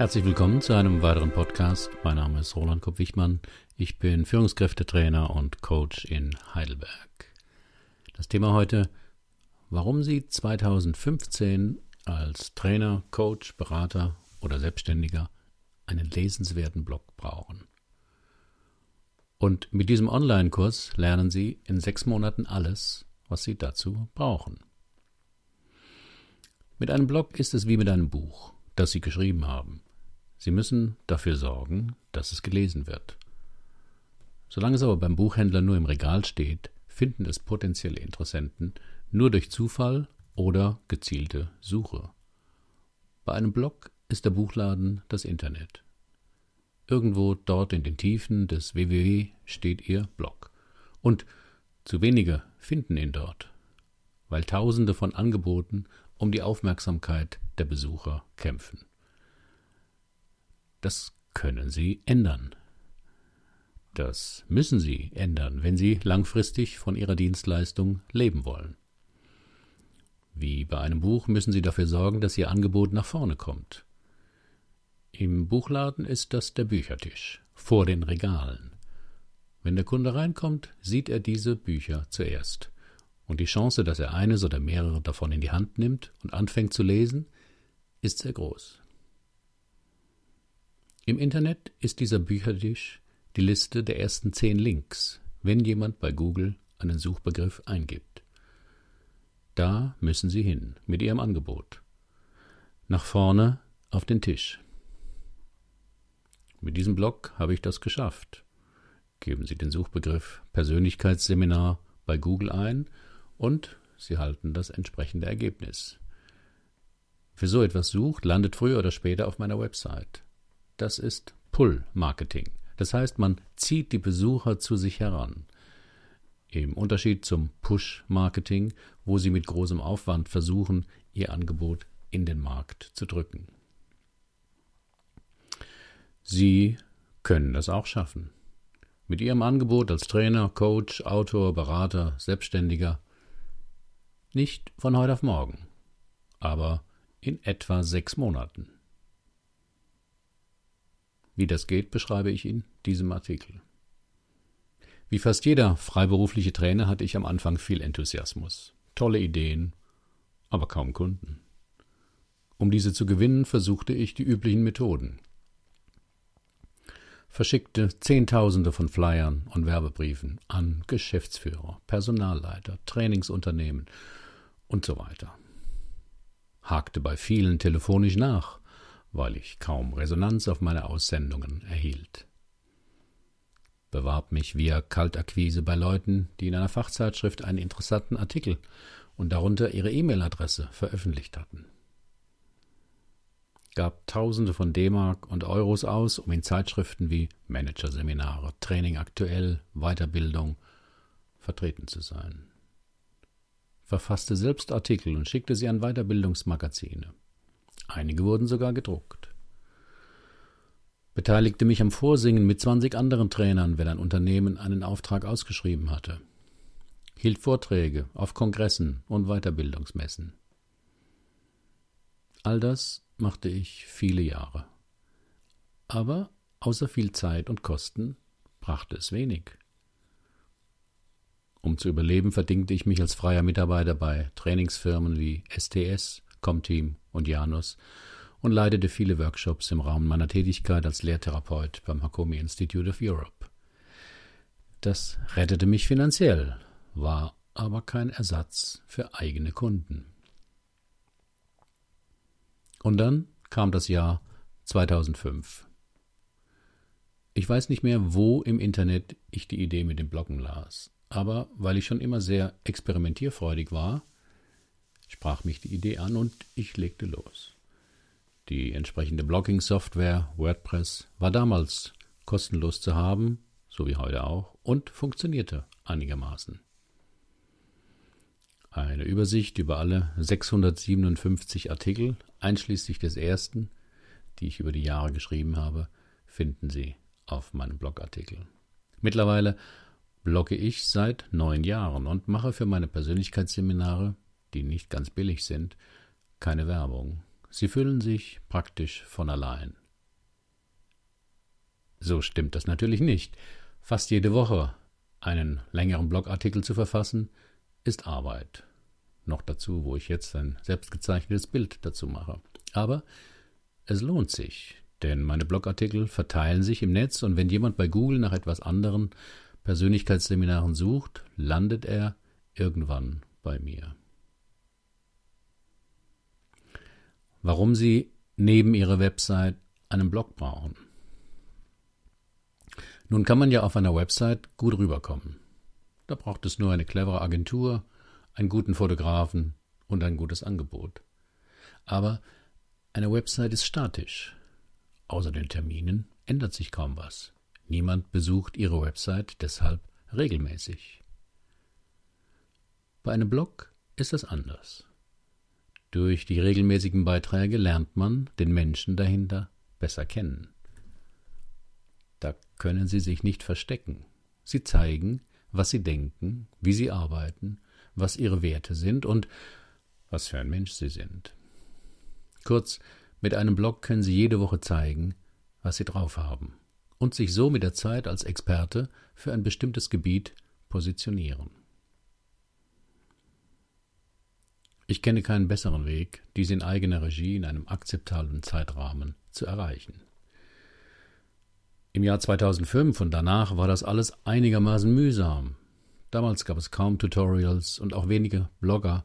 Herzlich willkommen zu einem weiteren Podcast. Mein Name ist Roland Kopp-Wichmann. Ich bin Führungskräftetrainer und Coach in Heidelberg. Das Thema heute, warum Sie 2015 als Trainer, Coach, Berater oder Selbstständiger einen lesenswerten Blog brauchen. Und mit diesem Online-Kurs lernen Sie in sechs Monaten alles, was Sie dazu brauchen. Mit einem Blog ist es wie mit einem Buch, das Sie geschrieben haben. Sie müssen dafür sorgen, dass es gelesen wird. Solange es aber beim Buchhändler nur im Regal steht, finden es potenzielle Interessenten nur durch Zufall oder gezielte Suche. Bei einem Blog ist der Buchladen das Internet. Irgendwo dort in den Tiefen des www steht Ihr Blog. Und zu wenige finden ihn dort, weil Tausende von Angeboten um die Aufmerksamkeit der Besucher kämpfen. Das können Sie ändern. Das müssen Sie ändern, wenn Sie langfristig von Ihrer Dienstleistung leben wollen. Wie bei einem Buch müssen Sie dafür sorgen, dass Ihr Angebot nach vorne kommt. Im Buchladen ist das der Büchertisch, vor den Regalen. Wenn der Kunde reinkommt, sieht er diese Bücher zuerst. Und die Chance, dass er eines oder mehrere davon in die Hand nimmt und anfängt zu lesen, ist sehr groß. Im Internet ist dieser Büchertisch die Liste der ersten zehn Links, wenn jemand bei Google einen Suchbegriff eingibt. Da müssen Sie hin mit Ihrem Angebot. Nach vorne auf den Tisch. Mit diesem Blog habe ich das geschafft. Geben Sie den Suchbegriff Persönlichkeitsseminar bei Google ein und Sie halten das entsprechende Ergebnis. Wer so etwas sucht, landet früher oder später auf meiner Website. Das ist Pull-Marketing. Das heißt, man zieht die Besucher zu sich heran. Im Unterschied zum Push-Marketing, wo sie mit großem Aufwand versuchen, ihr Angebot in den Markt zu drücken. Sie können das auch schaffen. Mit Ihrem Angebot als Trainer, Coach, Autor, Berater, Selbstständiger. Nicht von heute auf morgen, aber in etwa sechs Monaten. Wie das geht, beschreibe ich in diesem Artikel. Wie fast jeder freiberufliche Trainer hatte ich am Anfang viel Enthusiasmus, tolle Ideen, aber kaum Kunden. Um diese zu gewinnen, versuchte ich die üblichen Methoden. Verschickte Zehntausende von Flyern und Werbebriefen an Geschäftsführer, Personalleiter, Trainingsunternehmen und so weiter. Hakte bei vielen telefonisch nach, weil ich kaum Resonanz auf meine Aussendungen erhielt. Bewarb mich via Kaltakquise bei Leuten, die in einer Fachzeitschrift einen interessanten Artikel und darunter ihre E-Mail-Adresse veröffentlicht hatten. Gab Tausende von D-Mark und Euros aus, um in Zeitschriften wie Managerseminare, Training aktuell, Weiterbildung vertreten zu sein. Verfasste selbst Artikel und schickte sie an Weiterbildungsmagazine. Einige wurden sogar gedruckt. Beteiligte mich am Vorsingen mit 20 anderen Trainern, wenn ein Unternehmen einen Auftrag ausgeschrieben hatte. Hielt Vorträge auf Kongressen und Weiterbildungsmessen. All das machte ich viele Jahre. Aber außer viel Zeit und Kosten brachte es wenig. Um zu überleben, verdingte ich mich als freier Mitarbeiter bei Trainingsfirmen wie STS, Comteam und Janus und leitete viele Workshops im Rahmen meiner Tätigkeit als Lehrtherapeut beim Hakomi Institute of Europe. Das rettete mich finanziell, war aber kein Ersatz für eigene Kunden. Und dann kam das Jahr 2005. Ich weiß nicht mehr, wo im Internet ich die Idee mit dem Bloggen las, aber weil ich schon immer sehr experimentierfreudig war, sprach mich die Idee an und ich legte los. Die entsprechende Blogging-Software WordPress war damals kostenlos zu haben, so wie heute auch, und funktionierte einigermaßen. Eine Übersicht über alle 657 Artikel, einschließlich des ersten, die ich über die Jahre geschrieben habe, finden Sie auf meinem Blogartikel. Mittlerweile blogge ich seit neun Jahren und mache für meine Persönlichkeitsseminare die nicht ganz billig sind, keine Werbung. Sie füllen sich praktisch von allein. So stimmt das natürlich nicht. Fast jede Woche einen längeren Blogartikel zu verfassen, ist Arbeit. Noch dazu, wo ich jetzt ein selbstgezeichnetes Bild dazu mache. Aber es lohnt sich, denn meine Blogartikel verteilen sich im Netz und wenn jemand bei Google nach etwas anderen Persönlichkeitsseminaren sucht, landet er irgendwann bei mir. Warum Sie neben Ihrer Website einen Blog brauchen. Nun kann man ja auf einer Website gut rüberkommen. Da braucht es nur eine clevere Agentur, einen guten Fotografen und ein gutes Angebot. Aber eine Website ist statisch. Außer den Terminen ändert sich kaum was. Niemand besucht Ihre Website deshalb regelmäßig. Bei einem Blog ist das anders. Durch die regelmäßigen Beiträge lernt man den Menschen dahinter besser kennen. Da können Sie sich nicht verstecken. Sie zeigen, was Sie denken, wie Sie arbeiten, was Ihre Werte sind und was für ein Mensch Sie sind. Kurz, mit einem Blog können Sie jede Woche zeigen, was Sie drauf haben und sich so mit der Zeit als Experte für ein bestimmtes Gebiet positionieren. Ich kenne keinen besseren Weg, dies in eigener Regie in einem akzeptablen Zeitrahmen zu erreichen. Im Jahr 2005 und danach war das alles einigermaßen mühsam. Damals gab es kaum Tutorials und auch wenige Blogger,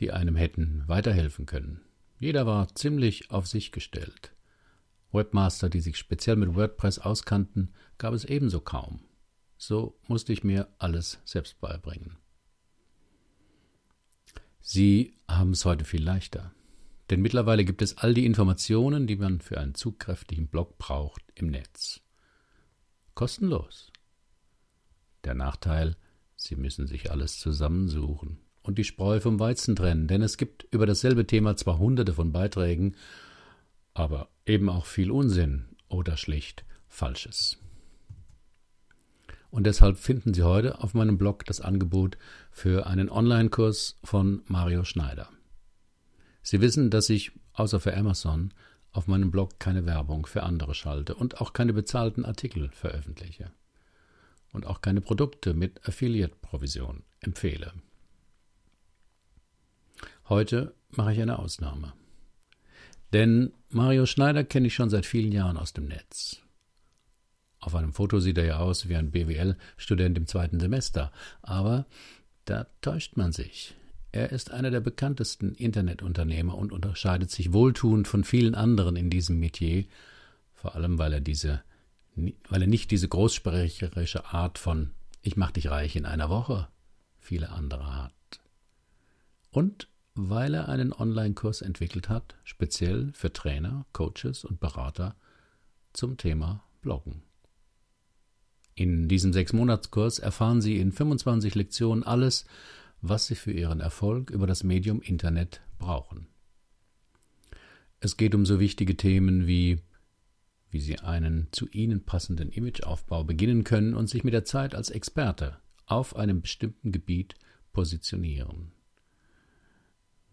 die einem hätten weiterhelfen können. Jeder war ziemlich auf sich gestellt. Webmaster, die sich speziell mit WordPress auskannten, gab es ebenso kaum. So musste ich mir alles selbst beibringen. Sie haben es heute viel leichter. Denn mittlerweile gibt es all die Informationen, die man für einen zugkräftigen Blog braucht, im Netz. Kostenlos. Der Nachteil, Sie müssen sich alles zusammensuchen und die Spreu vom Weizen trennen, denn es gibt über dasselbe Thema zwar hunderte von Beiträgen, aber eben auch viel Unsinn oder schlicht Falsches. Und deshalb finden Sie heute auf meinem Blog das Angebot für einen Online-Kurs von Mario Schneider. Sie wissen, dass ich außer für Amazon auf meinem Blog keine Werbung für andere schalte und auch keine bezahlten Artikel veröffentliche und auch keine Produkte mit Affiliate-Provision empfehle. Heute mache ich eine Ausnahme. Denn Mario Schneider kenne ich schon seit vielen Jahren aus dem Netz. Auf einem Foto sieht er ja aus wie ein BWL-Student im zweiten Semester. Aber da täuscht man sich. Er ist einer der bekanntesten Internetunternehmer und unterscheidet sich wohltuend von vielen anderen in diesem Metier, vor allem weil er diese, weil er nicht diese großsprecherische Art von Ich mach dich reich in einer Woche viele andere hat. Und weil er einen Online-Kurs entwickelt hat, speziell für Trainer, Coaches und Berater zum Thema Bloggen. In diesem Sechsmonatskurs erfahren Sie in 25 Lektionen alles, was Sie für Ihren Erfolg über das Medium Internet brauchen. Es geht um so wichtige Themen wie wie Sie einen zu Ihnen passenden Imageaufbau beginnen können und sich mit der Zeit als Experte auf einem bestimmten Gebiet positionieren.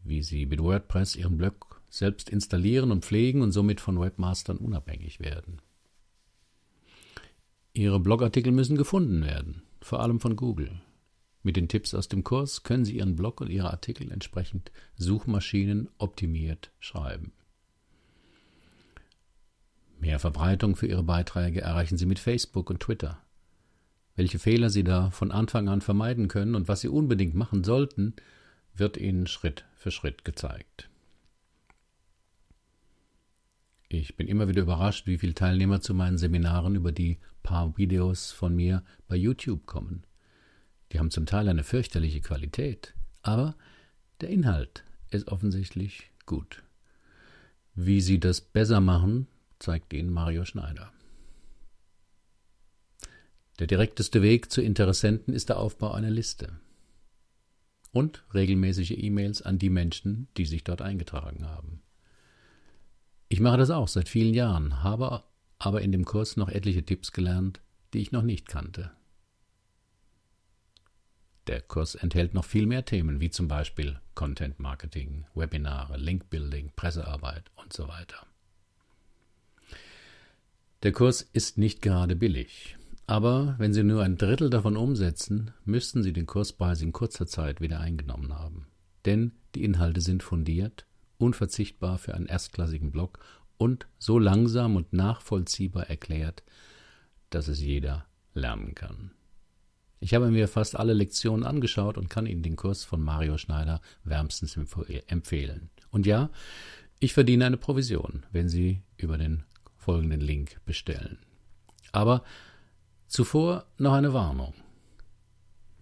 Wie Sie mit WordPress Ihren Blog selbst installieren und pflegen und somit von Webmastern unabhängig werden. Ihre Blogartikel müssen gefunden werden, vor allem von Google. Mit den Tipps aus dem Kurs können Sie Ihren Blog und Ihre Artikel entsprechend Suchmaschinen optimiert schreiben. Mehr Verbreitung für Ihre Beiträge erreichen Sie mit Facebook und Twitter. Welche Fehler Sie da von Anfang an vermeiden können und was Sie unbedingt machen sollten, wird Ihnen Schritt für Schritt gezeigt. Ich bin immer wieder überrascht, wie viele Teilnehmer zu meinen Seminaren über die paar Videos von mir bei YouTube kommen. Die haben zum Teil eine fürchterliche Qualität, aber der Inhalt ist offensichtlich gut. Wie sie das besser machen, zeigt Ihnen Mario Schneider. Der direkteste Weg zu Interessenten ist der Aufbau einer Liste und regelmäßige E-Mails an die Menschen, die sich dort eingetragen haben. Ich mache das auch seit vielen Jahren, habe aber in dem Kurs noch etliche Tipps gelernt, die ich noch nicht kannte. Der Kurs enthält noch viel mehr Themen, wie zum Beispiel Content Marketing, Webinare, Link Building, Pressearbeit und so weiter. Der Kurs ist nicht gerade billig. Aber wenn Sie nur ein Drittel davon umsetzen, müssten Sie den Kurspreis in kurzer Zeit wieder eingenommen haben. Denn die Inhalte sind fundiert, unverzichtbar für einen erstklassigen Blog und so langsam und nachvollziehbar erklärt, dass es jeder lernen kann. Ich habe mir fast alle Lektionen angeschaut und kann Ihnen den Kurs von Mario Schneider wärmstens empfehlen. Und ja, ich verdiene eine Provision, wenn Sie über den folgenden Link bestellen. Aber zuvor noch eine Warnung.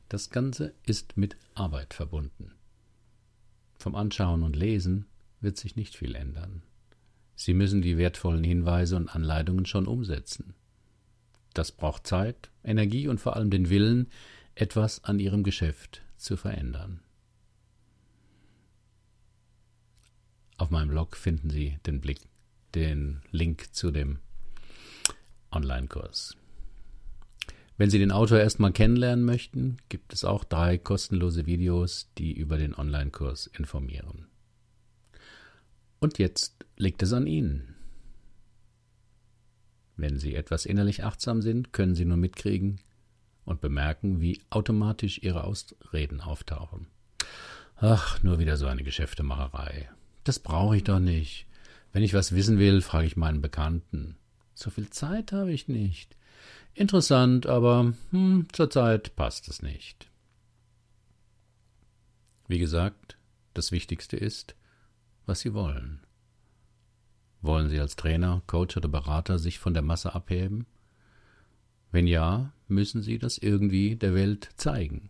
Das Ganze ist mit Arbeit verbunden. Vom Anschauen und Lesen wird sich nicht viel ändern. Sie müssen die wertvollen Hinweise und Anleitungen schon umsetzen. Das braucht Zeit, Energie und vor allem den Willen, etwas an Ihrem Geschäft zu verändern. Auf meinem Blog finden Sie den, Blick, den Link zu dem Online-Kurs. Wenn Sie den Autor erstmal kennenlernen möchten, gibt es auch drei kostenlose Videos, die über den Online-Kurs informieren. Und jetzt liegt es an Ihnen. Wenn Sie etwas innerlich achtsam sind, können Sie nur mitkriegen und bemerken, wie automatisch Ihre Ausreden auftauchen. Ach, nur wieder so eine Geschäftemacherei. Das brauche ich doch nicht. Wenn ich was wissen will, frage ich meinen Bekannten. So viel Zeit habe ich nicht. Interessant, aber hm, zurzeit passt es nicht. Wie gesagt, das Wichtigste ist, was Sie wollen. Wollen Sie als Trainer, Coach oder Berater sich von der Masse abheben? Wenn ja, müssen Sie das irgendwie der Welt zeigen.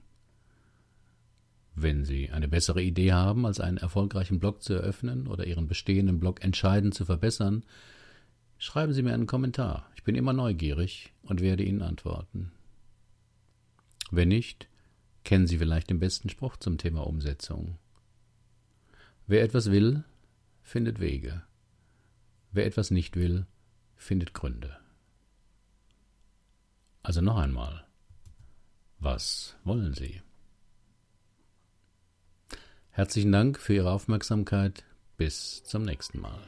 Wenn Sie eine bessere Idee haben, als einen erfolgreichen Blog zu eröffnen oder Ihren bestehenden Blog entscheidend zu verbessern, schreiben Sie mir einen Kommentar. Ich bin immer neugierig und werde Ihnen antworten. Wenn nicht, kennen Sie vielleicht den besten Spruch zum Thema Umsetzung. Wer etwas will, findet Wege. Wer etwas nicht will, findet Gründe. Also noch einmal, was wollen Sie? Herzlichen Dank für Ihre Aufmerksamkeit. Bis zum nächsten Mal.